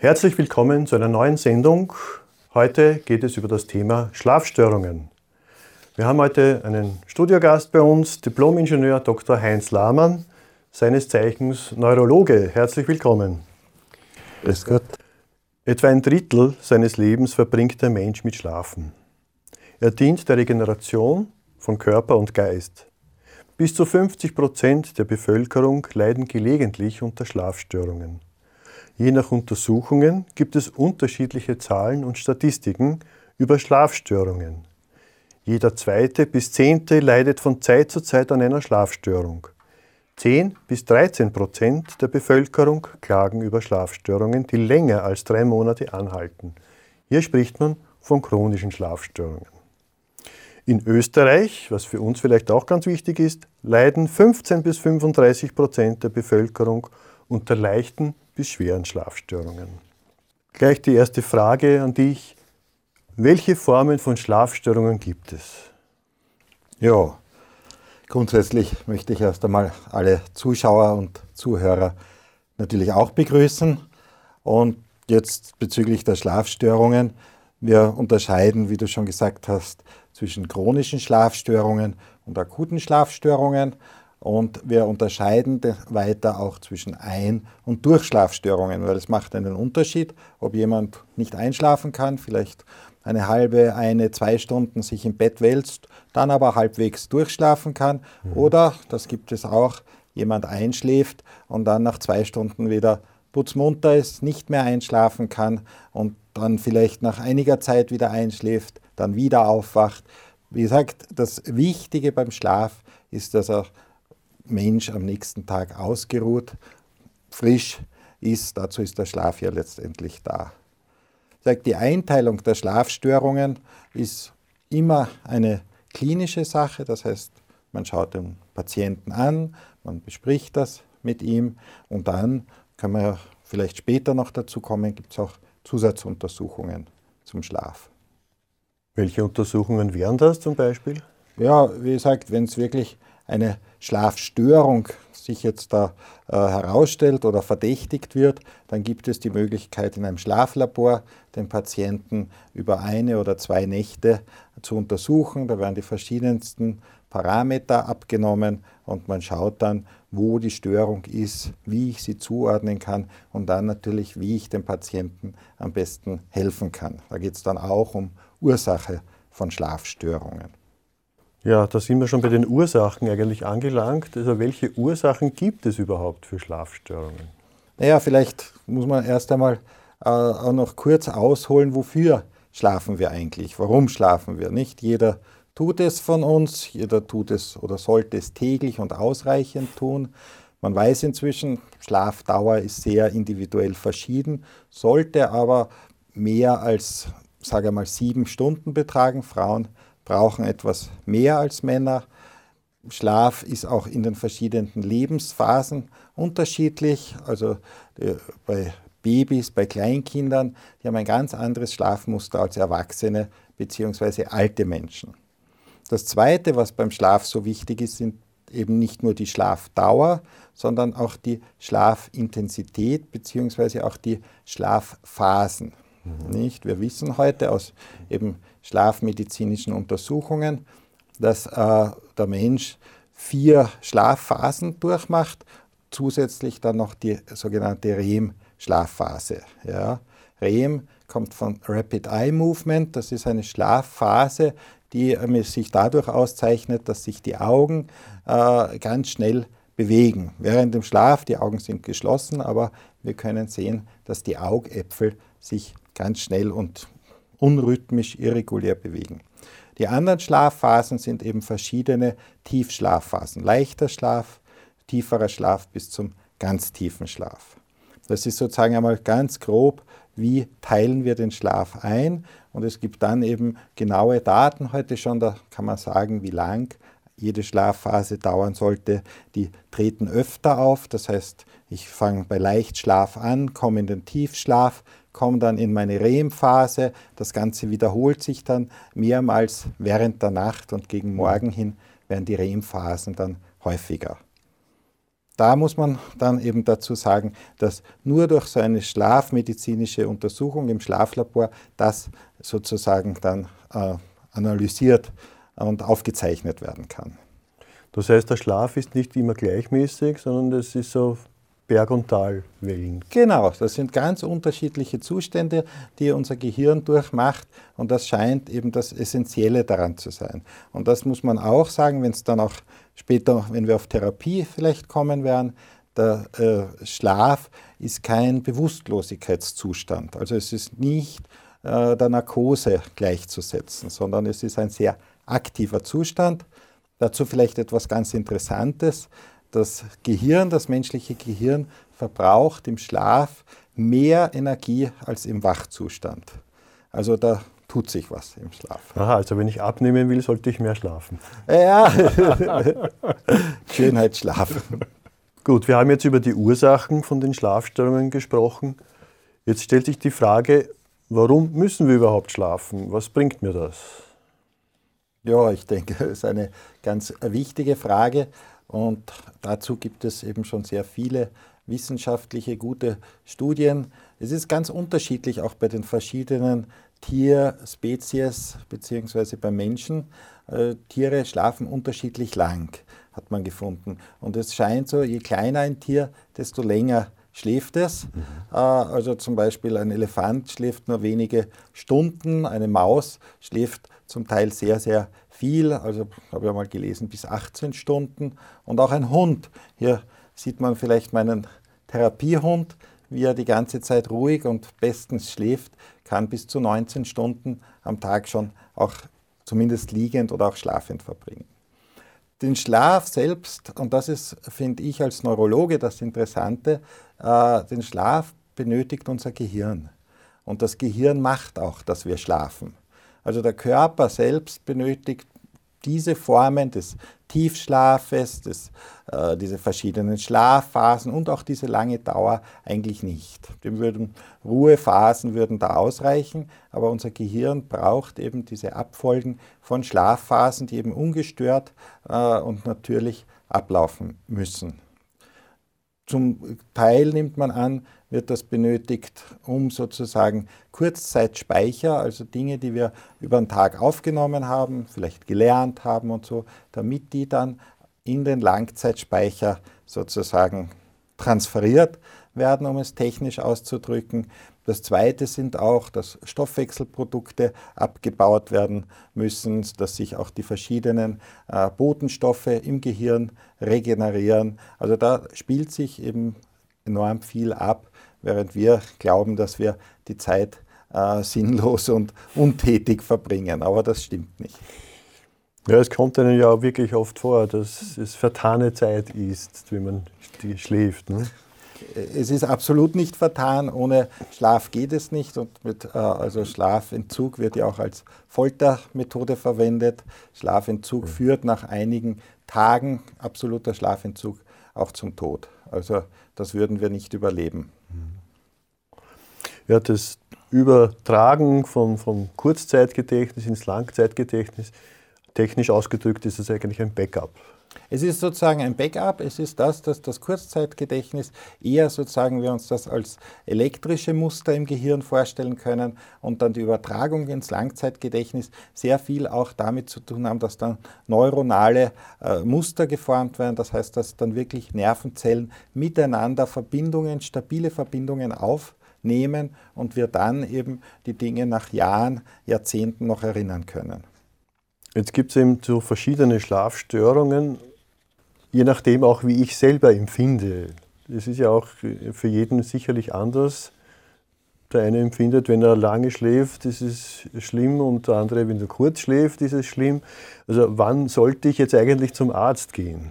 Herzlich willkommen zu einer neuen Sendung. Heute geht es über das Thema Schlafstörungen. Wir haben heute einen Studiogast bei uns, Diplomingenieur Dr. Heinz Lahmann, seines Zeichens Neurologe. Herzlich willkommen. Grüß Gott. Etwa ein Drittel seines Lebens verbringt der Mensch mit Schlafen. Er dient der Regeneration von Körper und Geist. Bis zu 50 Prozent der Bevölkerung leiden gelegentlich unter Schlafstörungen. Je nach Untersuchungen gibt es unterschiedliche Zahlen und Statistiken über Schlafstörungen. Jeder zweite bis zehnte leidet von Zeit zu Zeit an einer Schlafstörung. 10 bis 13 Prozent der Bevölkerung klagen über Schlafstörungen, die länger als drei Monate anhalten. Hier spricht man von chronischen Schlafstörungen. In Österreich, was für uns vielleicht auch ganz wichtig ist, leiden 15 bis 35 Prozent der Bevölkerung unter leichten bis schweren Schlafstörungen. Gleich die erste Frage an dich. Welche Formen von Schlafstörungen gibt es? Ja, grundsätzlich möchte ich erst einmal alle Zuschauer und Zuhörer natürlich auch begrüßen. Und jetzt bezüglich der Schlafstörungen. Wir unterscheiden, wie du schon gesagt hast, zwischen chronischen Schlafstörungen und akuten Schlafstörungen. Und wir unterscheiden weiter auch zwischen Ein- und Durchschlafstörungen, weil es macht einen Unterschied, ob jemand nicht einschlafen kann, vielleicht eine halbe, eine, zwei Stunden sich im Bett wälzt, dann aber halbwegs durchschlafen kann. Mhm. Oder, das gibt es auch, jemand einschläft und dann nach zwei Stunden wieder putzmunter ist, nicht mehr einschlafen kann und dann vielleicht nach einiger Zeit wieder einschläft, dann wieder aufwacht. Wie gesagt, das Wichtige beim Schlaf ist, dass er Mensch am nächsten Tag ausgeruht, frisch ist. Dazu ist der Schlaf ja letztendlich da. Die Einteilung der Schlafstörungen ist immer eine klinische Sache, das heißt, man schaut den Patienten an, man bespricht das mit ihm und dann kann man ja vielleicht später noch dazu kommen, gibt es auch Zusatzuntersuchungen zum Schlaf. Welche Untersuchungen wären das zum Beispiel? Ja, wie gesagt, wenn es wirklich eine Schlafstörung sich jetzt da äh, herausstellt oder verdächtigt wird, dann gibt es die Möglichkeit, in einem Schlaflabor den Patienten über eine oder zwei Nächte zu untersuchen. Da werden die verschiedensten Parameter abgenommen und man schaut dann, wo die Störung ist, wie ich sie zuordnen kann und dann natürlich, wie ich dem Patienten am besten helfen kann. Da geht es dann auch um Ursache von Schlafstörungen. Ja, da sind wir schon bei den Ursachen eigentlich angelangt. Also welche Ursachen gibt es überhaupt für Schlafstörungen? Naja, vielleicht muss man erst einmal äh, auch noch kurz ausholen, wofür schlafen wir eigentlich? Warum schlafen wir? Nicht jeder tut es von uns, jeder tut es oder sollte es täglich und ausreichend tun. Man weiß inzwischen, Schlafdauer ist sehr individuell verschieden, sollte aber mehr als, sage mal, sieben Stunden betragen. Frauen brauchen etwas mehr als Männer. Schlaf ist auch in den verschiedenen Lebensphasen unterschiedlich. Also äh, bei Babys, bei Kleinkindern, die haben ein ganz anderes Schlafmuster als Erwachsene bzw. alte Menschen. Das Zweite, was beim Schlaf so wichtig ist, sind eben nicht nur die Schlafdauer, sondern auch die Schlafintensität bzw. auch die Schlafphasen. Mhm. Nicht? Wir wissen heute aus eben schlafmedizinischen Untersuchungen, dass äh, der Mensch vier Schlafphasen durchmacht, zusätzlich dann noch die sogenannte REM-Schlafphase. Ja. REM kommt von Rapid Eye Movement, das ist eine Schlafphase, die äh, sich dadurch auszeichnet, dass sich die Augen äh, ganz schnell bewegen. Während dem Schlaf, die Augen sind geschlossen, aber wir können sehen, dass die Augäpfel sich ganz schnell und unrhythmisch, irregulär bewegen. Die anderen Schlafphasen sind eben verschiedene Tiefschlafphasen. Leichter Schlaf, tieferer Schlaf bis zum ganz tiefen Schlaf. Das ist sozusagen einmal ganz grob, wie teilen wir den Schlaf ein. Und es gibt dann eben genaue Daten heute schon, da kann man sagen, wie lang jede Schlafphase dauern sollte. Die treten öfter auf, das heißt, ich fange bei Leichtschlaf an, komme in den Tiefschlaf, komme dann in meine REM-Phase. Das Ganze wiederholt sich dann mehrmals während der Nacht und gegen Morgen hin werden die REM-Phasen dann häufiger. da muss man dann eben dazu sagen, dass nur durch so eine schlafmedizinische Untersuchung im Schlaflabor das sozusagen dann äh, analysiert und aufgezeichnet werden kann. Das heißt, der Schlaf ist nicht immer gleichmäßig, sondern das ist so Berg- und Talwellen. Genau, das sind ganz unterschiedliche Zustände, die unser Gehirn durchmacht und das scheint eben das Essentielle daran zu sein. Und das muss man auch sagen, wenn es dann auch später, wenn wir auf Therapie vielleicht kommen werden, der äh, Schlaf ist kein Bewusstlosigkeitszustand. Also es ist nicht äh, der Narkose gleichzusetzen, sondern es ist ein sehr aktiver Zustand. Dazu vielleicht etwas ganz Interessantes das Gehirn, das menschliche Gehirn verbraucht im Schlaf mehr Energie als im Wachzustand. Also da tut sich was im Schlaf. Aha, also wenn ich abnehmen will, sollte ich mehr schlafen. Ja, Schönheitsschlaf. Gut, wir haben jetzt über die Ursachen von den Schlafstörungen gesprochen. Jetzt stellt sich die Frage, warum müssen wir überhaupt schlafen? Was bringt mir das? Ja, ich denke, das ist eine ganz wichtige Frage. Und dazu gibt es eben schon sehr viele wissenschaftliche gute Studien. Es ist ganz unterschiedlich auch bei den verschiedenen Tierspezies bzw. bei Menschen. Äh, Tiere schlafen unterschiedlich lang, hat man gefunden. Und es scheint so, je kleiner ein Tier, desto länger schläft es. Mhm. Äh, also zum Beispiel ein Elefant schläft nur wenige Stunden, eine Maus schläft zum Teil sehr, sehr viel, also habe ich mal gelesen, bis 18 Stunden. Und auch ein Hund. Hier sieht man vielleicht meinen Therapiehund, wie er die ganze Zeit ruhig und bestens schläft, kann bis zu 19 Stunden am Tag schon auch zumindest liegend oder auch schlafend verbringen. Den Schlaf selbst, und das ist, finde ich als Neurologe das Interessante, äh, den Schlaf benötigt unser Gehirn. Und das Gehirn macht auch, dass wir schlafen. Also der Körper selbst benötigt diese Formen des Tiefschlafes, des, äh, diese verschiedenen Schlafphasen und auch diese lange Dauer eigentlich nicht. Dem würden Ruhephasen würden da ausreichen, aber unser Gehirn braucht eben diese Abfolgen von Schlafphasen, die eben ungestört äh, und natürlich ablaufen müssen. Zum Teil nimmt man an, wird das benötigt, um sozusagen Kurzzeitspeicher, also Dinge, die wir über den Tag aufgenommen haben, vielleicht gelernt haben und so, damit die dann in den Langzeitspeicher sozusagen transferiert werden, um es technisch auszudrücken. Das Zweite sind auch, dass Stoffwechselprodukte abgebaut werden müssen, dass sich auch die verschiedenen äh, Botenstoffe im Gehirn regenerieren. Also da spielt sich eben enorm viel ab, während wir glauben, dass wir die Zeit äh, sinnlos und untätig verbringen. Aber das stimmt nicht. Ja, es kommt einem ja auch wirklich oft vor, dass es vertane Zeit ist, wenn man schläft. Ne? Es ist absolut nicht vertan. Ohne Schlaf geht es nicht. Und mit, äh, also Schlafentzug wird ja auch als Foltermethode verwendet. Schlafentzug mhm. führt nach einigen Tagen absoluter Schlafentzug auch zum Tod. Also das würden wir nicht überleben. Ja, das Übertragen von, vom Kurzzeitgedächtnis ins Langzeitgedächtnis, technisch ausgedrückt, ist es eigentlich ein Backup. Es ist sozusagen ein Backup, es ist das, dass das Kurzzeitgedächtnis eher sozusagen wir uns das als elektrische Muster im Gehirn vorstellen können und dann die Übertragung ins Langzeitgedächtnis sehr viel auch damit zu tun haben, dass dann neuronale äh, Muster geformt werden. Das heißt, dass dann wirklich Nervenzellen miteinander Verbindungen, stabile Verbindungen aufnehmen und wir dann eben die Dinge nach Jahren, Jahrzehnten noch erinnern können. Jetzt gibt es eben so verschiedene Schlafstörungen, je nachdem auch, wie ich selber empfinde. Das ist ja auch für jeden sicherlich anders. Der eine empfindet, wenn er lange schläft, ist es schlimm und der andere, wenn er kurz schläft, ist es schlimm. Also wann sollte ich jetzt eigentlich zum Arzt gehen?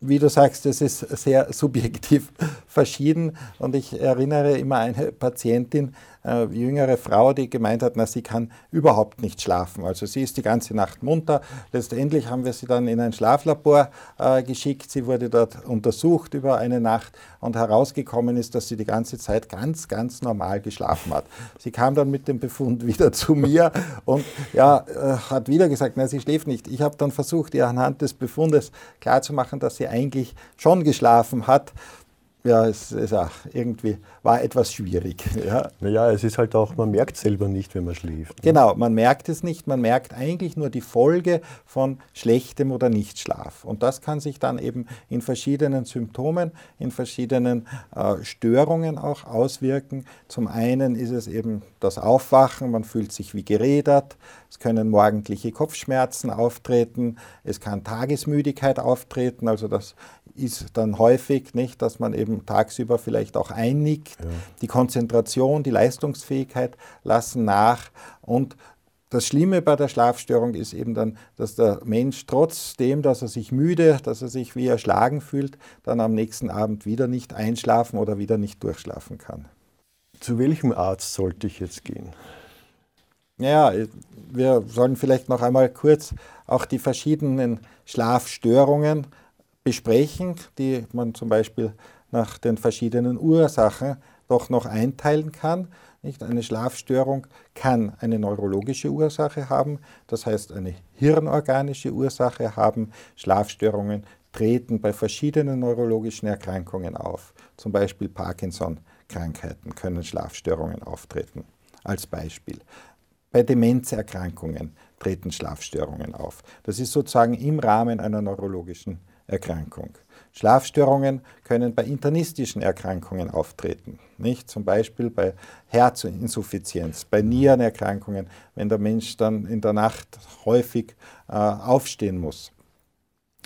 Wie du sagst, das ist sehr subjektiv verschieden und ich erinnere immer eine Patientin, äh, jüngere Frau, die gemeint hat, na, sie kann überhaupt nicht schlafen. Also sie ist die ganze Nacht munter. Letztendlich haben wir sie dann in ein Schlaflabor äh, geschickt. Sie wurde dort untersucht über eine Nacht und herausgekommen ist, dass sie die ganze Zeit ganz, ganz normal geschlafen hat. Sie kam dann mit dem Befund wieder zu mir und ja, äh, hat wieder gesagt, na, sie schläft nicht. Ich habe dann versucht, ihr anhand des Befundes klarzumachen, dass sie eigentlich schon geschlafen hat ja, es, es auch irgendwie war etwas schwierig. Ja. Naja, es ist halt auch, man merkt selber nicht, wenn man schläft. Ne? Genau, man merkt es nicht, man merkt eigentlich nur die Folge von schlechtem oder Nichtschlaf. Und das kann sich dann eben in verschiedenen Symptomen, in verschiedenen äh, Störungen auch auswirken. Zum einen ist es eben das Aufwachen, man fühlt sich wie gerädert, es können morgendliche Kopfschmerzen auftreten, es kann Tagesmüdigkeit auftreten, also das ist dann häufig nicht, dass man eben tagsüber vielleicht auch einnickt. Ja. Die Konzentration, die Leistungsfähigkeit lassen nach und das Schlimme bei der Schlafstörung ist eben dann, dass der Mensch trotzdem, dass er sich müde, dass er sich wie erschlagen fühlt, dann am nächsten Abend wieder nicht einschlafen oder wieder nicht durchschlafen kann. Zu welchem Arzt sollte ich jetzt gehen? Ja, wir sollen vielleicht noch einmal kurz auch die verschiedenen Schlafstörungen besprechen, die man zum Beispiel nach den verschiedenen Ursachen doch noch einteilen kann. Nicht? Eine Schlafstörung kann eine neurologische Ursache haben, das heißt eine hirnorganische Ursache haben. Schlafstörungen treten bei verschiedenen neurologischen Erkrankungen auf. Zum Beispiel Parkinson-Krankheiten können Schlafstörungen auftreten. Als Beispiel. Bei Demenzerkrankungen treten Schlafstörungen auf. Das ist sozusagen im Rahmen einer neurologischen Erkrankung. Erkrankung. Schlafstörungen können bei internistischen Erkrankungen auftreten, nicht? zum Beispiel bei Herzinsuffizienz, bei Nierenerkrankungen, wenn der Mensch dann in der Nacht häufig äh, aufstehen muss,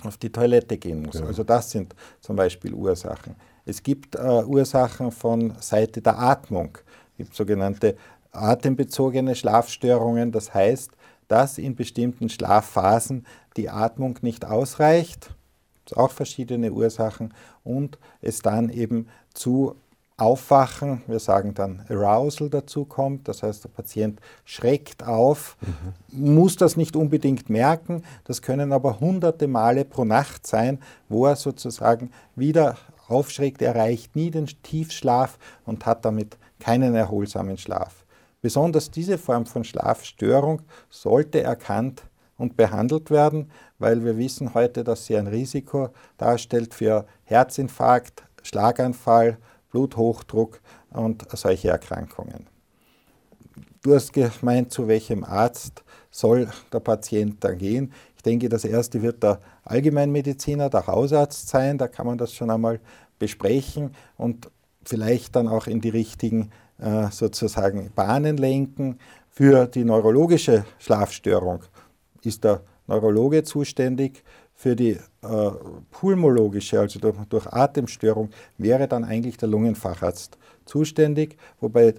auf die Toilette gehen muss. Ja. Also das sind zum Beispiel Ursachen. Es gibt äh, Ursachen von Seite der Atmung. Es gibt sogenannte atembezogene Schlafstörungen. Das heißt, dass in bestimmten Schlafphasen die Atmung nicht ausreicht auch verschiedene Ursachen und es dann eben zu Aufwachen, wir sagen dann Arousal dazu kommt, das heißt der Patient schreckt auf, mhm. muss das nicht unbedingt merken, das können aber hunderte Male pro Nacht sein, wo er sozusagen wieder aufschreckt, erreicht nie den Tiefschlaf und hat damit keinen erholsamen Schlaf. Besonders diese Form von Schlafstörung sollte erkannt und behandelt werden, weil wir wissen heute, dass sie ein Risiko darstellt für Herzinfarkt, Schlaganfall, Bluthochdruck und solche Erkrankungen. Du hast gemeint, zu welchem Arzt soll der Patient dann gehen. Ich denke, das erste wird der Allgemeinmediziner, der Hausarzt sein. Da kann man das schon einmal besprechen und vielleicht dann auch in die richtigen äh, sozusagen Bahnen lenken. Für die neurologische Schlafstörung ist der Neurologe zuständig. Für die äh, pulmologische, also durch, durch Atemstörung, wäre dann eigentlich der Lungenfacharzt zuständig, wobei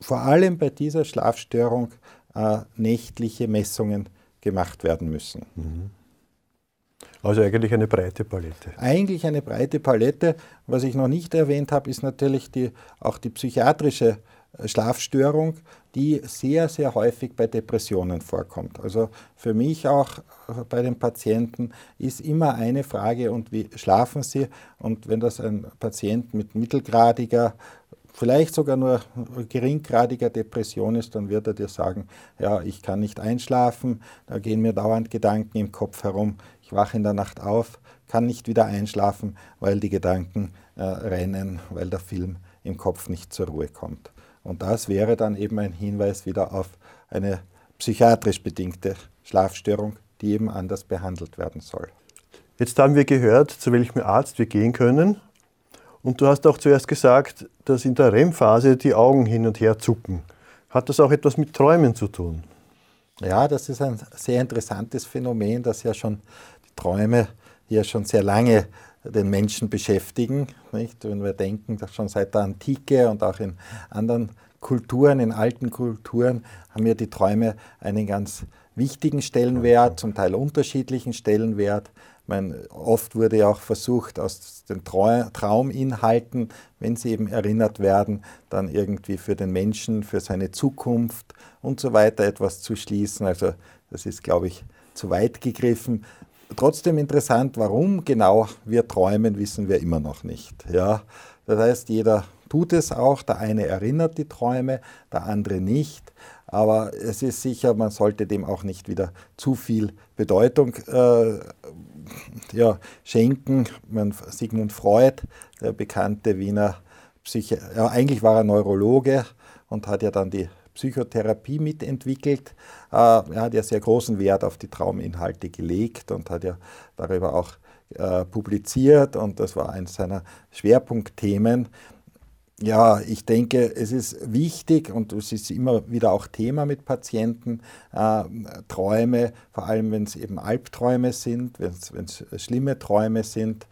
vor allem bei dieser Schlafstörung äh, nächtliche Messungen gemacht werden müssen. Mhm. Also eigentlich eine breite Palette. Eigentlich eine breite Palette. Was ich noch nicht erwähnt habe, ist natürlich die, auch die psychiatrische Schlafstörung, die sehr, sehr häufig bei Depressionen vorkommt. Also für mich auch bei den Patienten ist immer eine Frage, und wie schlafen sie? Und wenn das ein Patient mit mittelgradiger, vielleicht sogar nur geringgradiger Depression ist, dann wird er dir sagen, ja, ich kann nicht einschlafen, da gehen mir dauernd Gedanken im Kopf herum, ich wache in der Nacht auf, kann nicht wieder einschlafen, weil die Gedanken äh, rennen, weil der Film im Kopf nicht zur Ruhe kommt. Und das wäre dann eben ein Hinweis wieder auf eine psychiatrisch bedingte Schlafstörung, die eben anders behandelt werden soll. Jetzt haben wir gehört, zu welchem Arzt wir gehen können. Und du hast auch zuerst gesagt, dass in der REM-Phase die Augen hin und her zucken. Hat das auch etwas mit Träumen zu tun? Ja, das ist ein sehr interessantes Phänomen, das ja schon die Träume ja schon sehr lange den Menschen beschäftigen. Nicht? Wenn wir denken, dass schon seit der Antike und auch in anderen Kulturen, in alten Kulturen, haben ja die Träume einen ganz wichtigen Stellenwert, zum Teil unterschiedlichen Stellenwert. meine, oft wurde ja auch versucht, aus den Trauminhalten, wenn sie eben erinnert werden, dann irgendwie für den Menschen, für seine Zukunft und so weiter etwas zu schließen. Also das ist, glaube ich, zu weit gegriffen. Trotzdem interessant, warum genau wir träumen, wissen wir immer noch nicht. Ja? Das heißt, jeder tut es auch, der eine erinnert die Träume, der andere nicht. Aber es ist sicher, man sollte dem auch nicht wieder zu viel Bedeutung äh, ja, schenken. Man, Sigmund Freud, der bekannte Wiener Psychiater, ja, eigentlich war er Neurologe und hat ja dann die Psychotherapie mitentwickelt. Äh, er hat ja sehr großen Wert auf die Trauminhalte gelegt und hat ja darüber auch äh, publiziert und das war eines seiner Schwerpunktthemen. Ja, ich denke, es ist wichtig und es ist immer wieder auch Thema mit Patienten, äh, Träume, vor allem wenn es eben Albträume sind, wenn es schlimme Träume sind.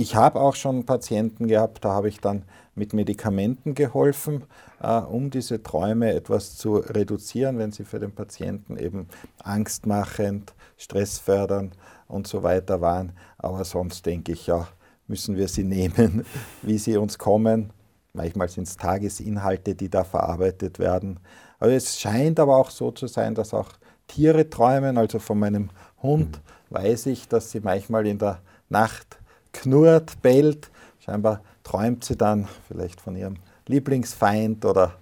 Ich habe auch schon Patienten gehabt, da habe ich dann mit Medikamenten geholfen, äh, um diese Träume etwas zu reduzieren, wenn sie für den Patienten eben angstmachend, stressfördernd und so weiter waren. Aber sonst denke ich, ja, müssen wir sie nehmen, wie sie uns kommen. Manchmal sind es Tagesinhalte, die da verarbeitet werden. Aber es scheint aber auch so zu sein, dass auch Tiere träumen. Also von meinem Hund mhm. weiß ich, dass sie manchmal in der Nacht knurrt, bellt. Scheinbar träumt sie dann vielleicht von ihrem Lieblingsfeind oder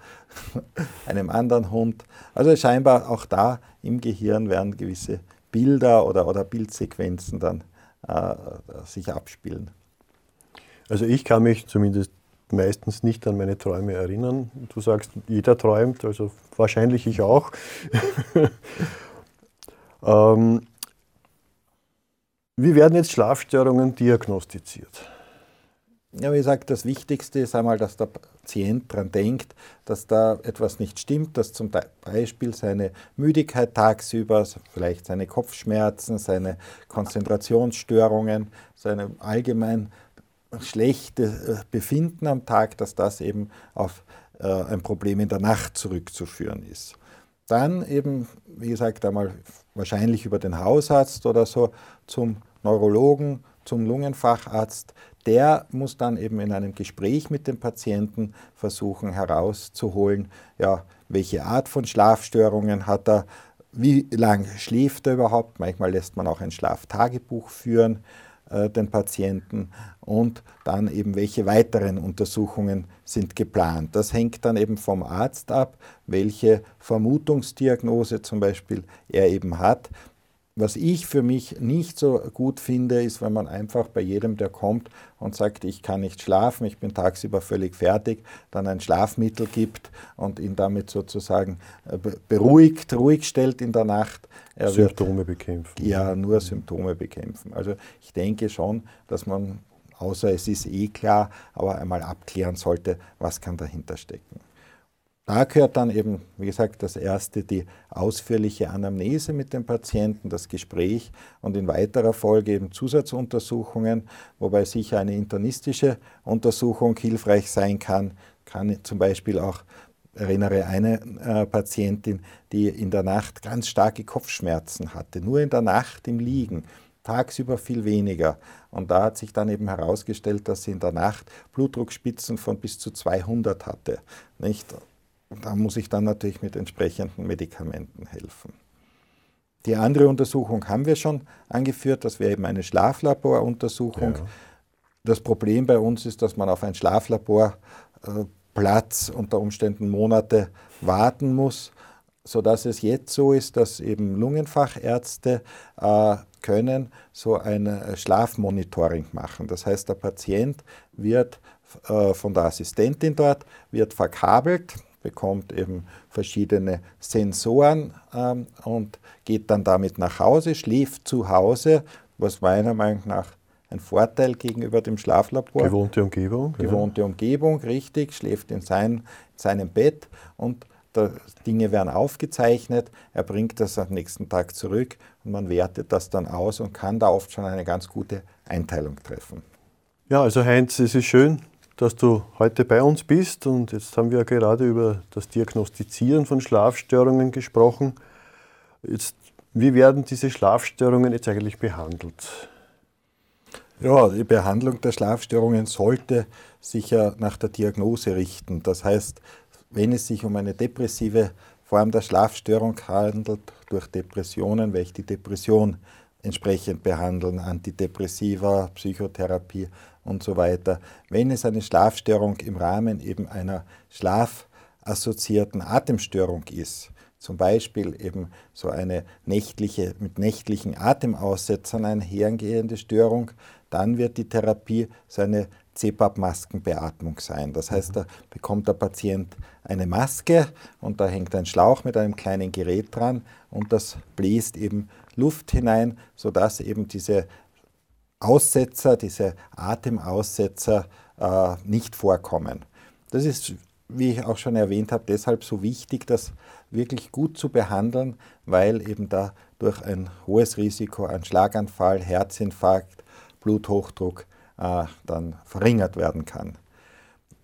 einem anderen Hund. Also scheinbar auch da im Gehirn werden gewisse Bilder oder, oder Bildsequenzen dann äh, sich abspielen. Also ich kann mich zumindest meistens nicht an meine Träume erinnern. Du sagst, jeder träumt, also wahrscheinlich ich auch. ähm, wie werden jetzt Schlafstörungen diagnostiziert? Ja, wie gesagt, das Wichtigste ist einmal, dass der Patient daran denkt, dass da etwas nicht stimmt, dass zum Beispiel seine Müdigkeit tagsüber, vielleicht seine Kopfschmerzen, seine Konzentrationsstörungen, seine allgemein schlechte äh, Befinden am Tag, dass das eben auf äh, ein Problem in der Nacht zurückzuführen ist. Dann eben, wie gesagt, einmal wahrscheinlich über den Hausarzt oder so zum Neurologen, zum Lungenfacharzt. Der muss dann eben in einem Gespräch mit dem Patienten versuchen herauszuholen, ja, welche Art von Schlafstörungen hat er, wie lange schläft er überhaupt. Manchmal lässt man auch ein Schlaftagebuch führen den Patienten und dann eben welche weiteren Untersuchungen sind geplant. Das hängt dann eben vom Arzt ab, welche Vermutungsdiagnose zum Beispiel er eben hat. Was ich für mich nicht so gut finde, ist, wenn man einfach bei jedem, der kommt und sagt, ich kann nicht schlafen, ich bin tagsüber völlig fertig, dann ein Schlafmittel gibt und ihn damit sozusagen äh, beruhigt, ruhig stellt in der Nacht. Er Symptome wird, bekämpfen. Ja, nur Symptome bekämpfen. Also ich denke schon, dass man, außer es ist eh klar, aber einmal abklären sollte, was kann dahinter stecken. Da gehört dann eben, wie gesagt, das erste die ausführliche Anamnese mit dem Patienten, das Gespräch und in weiterer Folge eben Zusatzuntersuchungen, wobei sicher eine internistische Untersuchung hilfreich sein kann. Kann zum Beispiel auch, erinnere eine äh, Patientin, die in der Nacht ganz starke Kopfschmerzen hatte, nur in der Nacht im Liegen tagsüber viel weniger. Und da hat sich dann eben herausgestellt, dass sie in der Nacht Blutdruckspitzen von bis zu 200 hatte. Nicht? Da muss ich dann natürlich mit entsprechenden Medikamenten helfen. Die andere Untersuchung haben wir schon angeführt, das wäre eben eine Schlaflaboruntersuchung. Ja. Das Problem bei uns ist, dass man auf ein Schlaflaborplatz unter Umständen Monate warten muss, sodass es jetzt so ist, dass eben Lungenfachärzte äh, können so ein äh, Schlafmonitoring machen. Das heißt, der Patient wird äh, von der Assistentin dort wird verkabelt bekommt eben verschiedene Sensoren ähm, und geht dann damit nach Hause, schläft zu Hause, was meiner Meinung nach ein Vorteil gegenüber dem Schlaflabor. Gewohnte Umgebung. Gewohnte ja. Umgebung, richtig, schläft in, sein, in seinem Bett und Dinge werden aufgezeichnet, er bringt das am nächsten Tag zurück und man wertet das dann aus und kann da oft schon eine ganz gute Einteilung treffen. Ja, also Heinz, es ist schön, dass du heute bei uns bist. Und jetzt haben wir gerade über das Diagnostizieren von Schlafstörungen gesprochen. Jetzt Wie werden diese Schlafstörungen jetzt eigentlich behandelt? Ja, die Behandlung der Schlafstörungen sollte sich ja nach der Diagnose richten. Das heißt, wenn es sich um eine depressive Form der Schlafstörung handelt, durch Depressionen, welche die Depression entsprechend behandeln, Antidepressiva, Psychotherapie und so weiter. Wenn es eine Schlafstörung im Rahmen eben einer schlafassoziierten Atemstörung ist, zum Beispiel eben so eine nächtliche, mit nächtlichen Atemaussetzern einhergehende Störung, dann wird die Therapie so eine CPAP-Maskenbeatmung sein. Das heißt, da bekommt der Patient eine Maske und da hängt ein Schlauch mit einem kleinen Gerät dran und das bläst eben Luft hinein, sodass eben diese Aussetzer, diese Atemaussetzer äh, nicht vorkommen. Das ist, wie ich auch schon erwähnt habe, deshalb so wichtig, das wirklich gut zu behandeln, weil eben da durch ein hohes Risiko an Schlaganfall, Herzinfarkt, Bluthochdruck äh, dann verringert werden kann.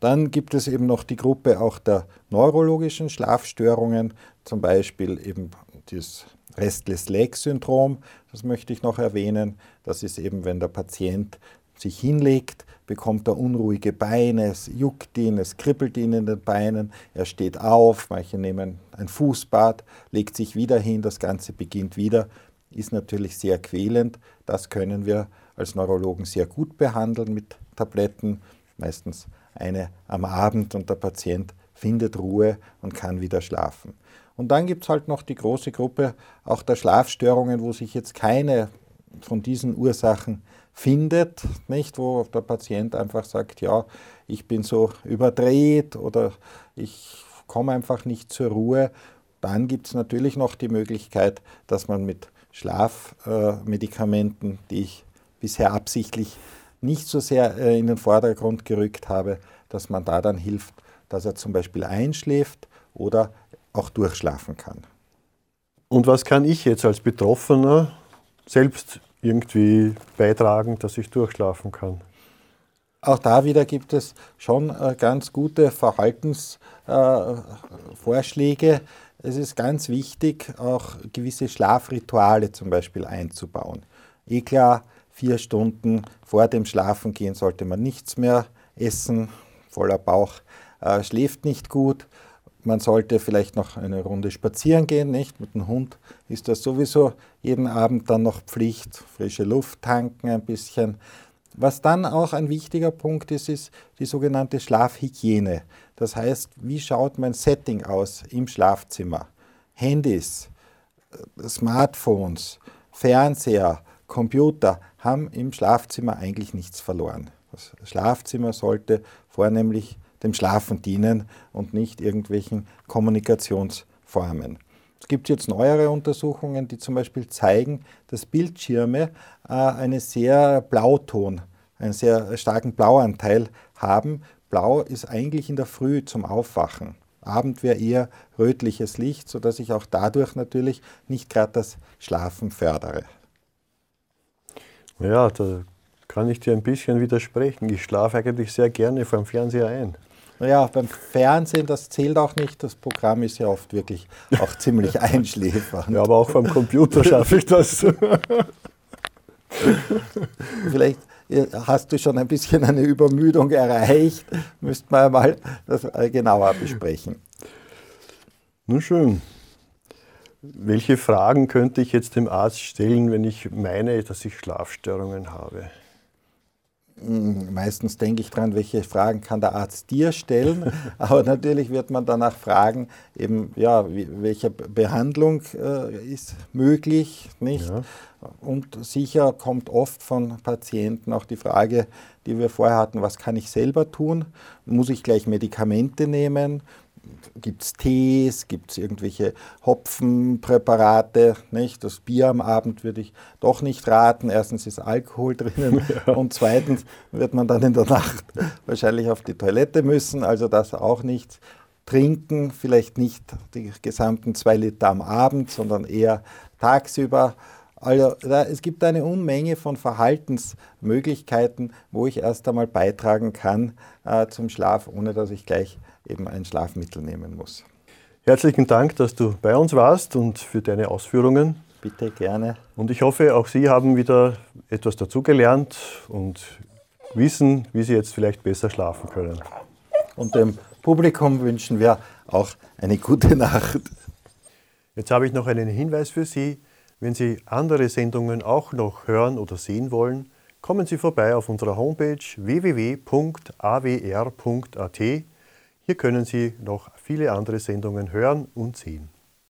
Dann gibt es eben noch die Gruppe auch der neurologischen Schlafstörungen, zum Beispiel eben das Restless Leg Syndrom, das möchte ich noch erwähnen. Das ist eben, wenn der Patient sich hinlegt, bekommt er unruhige Beine, es juckt ihn, es kribbelt ihn in den Beinen, er steht auf, manche nehmen ein Fußbad, legt sich wieder hin, das Ganze beginnt wieder, ist natürlich sehr quälend. Das können wir als Neurologen sehr gut behandeln mit Tabletten, meistens eine am Abend und der Patient findet Ruhe und kann wieder schlafen. Und dann gibt es halt noch die große Gruppe auch der Schlafstörungen, wo sich jetzt keine von diesen Ursachen findet, nicht, wo der Patient einfach sagt, ja, ich bin so überdreht oder ich komme einfach nicht zur Ruhe. Dann gibt es natürlich noch die Möglichkeit, dass man mit Schlafmedikamenten, die ich bisher absichtlich nicht so sehr äh, in den Vordergrund gerückt habe, dass man da dann hilft, dass er zum Beispiel einschläft oder auch durchschlafen kann. Und was kann ich jetzt als Betroffener selbst irgendwie beitragen, dass ich durchschlafen kann? Auch da wieder gibt es schon äh, ganz gute Verhaltensvorschläge. Es ist ganz wichtig, auch gewisse Schlafrituale zum Beispiel einzubauen. Eh klar, vier Stunden vor dem Schlafengehen sollte man nichts mehr essen, voller Bauch äh, schläft nicht gut. Man sollte vielleicht noch eine Runde spazieren gehen, nicht? Mit dem Hund ist das sowieso jeden Abend dann noch Pflicht. Frische Luft tanken ein bisschen. Was dann auch ein wichtiger Punkt ist, ist die sogenannte Schlafhygiene. Das heißt, wie schaut mein Setting aus im Schlafzimmer? Handys, äh, Smartphones, Fernseher, Computer haben im Schlafzimmer eigentlich nichts verloren. Das Schlafzimmer sollte vornehmlich dem Schlafen dienen und nicht irgendwelchen Kommunikationsformen. Es gibt jetzt neuere Untersuchungen, die zum Beispiel zeigen, dass Bildschirme äh, einen sehr Blauton, einen sehr starken Blauanteil haben. Blau ist eigentlich in der Früh zum Aufwachen. Abend wäre eher rötliches Licht, sodass ich auch dadurch natürlich nicht gerade das Schlafen fördere. Ja, da kann ich dir ein bisschen widersprechen. Ich schlafe eigentlich sehr gerne vor dem Fernseher ein. Ja, beim Fernsehen, das zählt auch nicht. Das Programm ist ja oft wirklich auch ziemlich einschläfernd. Ja, aber auch vom Computer schaffe ich das. Vielleicht hast du schon ein bisschen eine Übermüdung erreicht. Müsste man mal das genauer besprechen. Nun schön. Welche Fragen könnte ich jetzt dem Arzt stellen, wenn ich meine, dass ich Schlafstörungen habe? Hm, meistens denke ich dran, welche Fragen kann der Arzt dir stellen, aber natürlich wird man danach fragen, eben ja, welche Behandlung äh, ist möglich, nicht? Ja. Und sicher kommt oft von Patienten auch die Frage, die wir vorher hatten, was kann ich selber tun? Muss ich gleich Medikamente nehmen? Gibt es Tees, gibt es irgendwelche Hopfenpräparate. Nicht? Das Bier am Abend würde ich doch nicht raten. Erstens ist Alkohol drinnen ja. und zweitens wird man dann in der Nacht wahrscheinlich auf die Toilette müssen, also das auch nicht. Trinken, vielleicht nicht die gesamten zwei Liter am Abend, sondern eher tagsüber. Also da, es gibt eine Unmenge von Verhaltensmöglichkeiten, wo ich erst einmal beitragen kann äh, zum Schlaf, ohne dass ich gleich eben ein Schlafmittel nehmen muss. Herzlichen Dank, dass du bei uns warst und für deine Ausführungen. Bitte gerne. Und ich hoffe, auch Sie haben wieder etwas dazugelernt und wissen, wie Sie jetzt vielleicht besser schlafen können. Und dem Publikum wünschen wir auch eine gute Nacht. Jetzt habe ich noch einen Hinweis für Sie. Wenn Sie andere Sendungen auch noch hören oder sehen wollen, kommen Sie vorbei auf unserer Homepage www.awr.at. Hier können Sie noch viele andere Sendungen hören und sehen.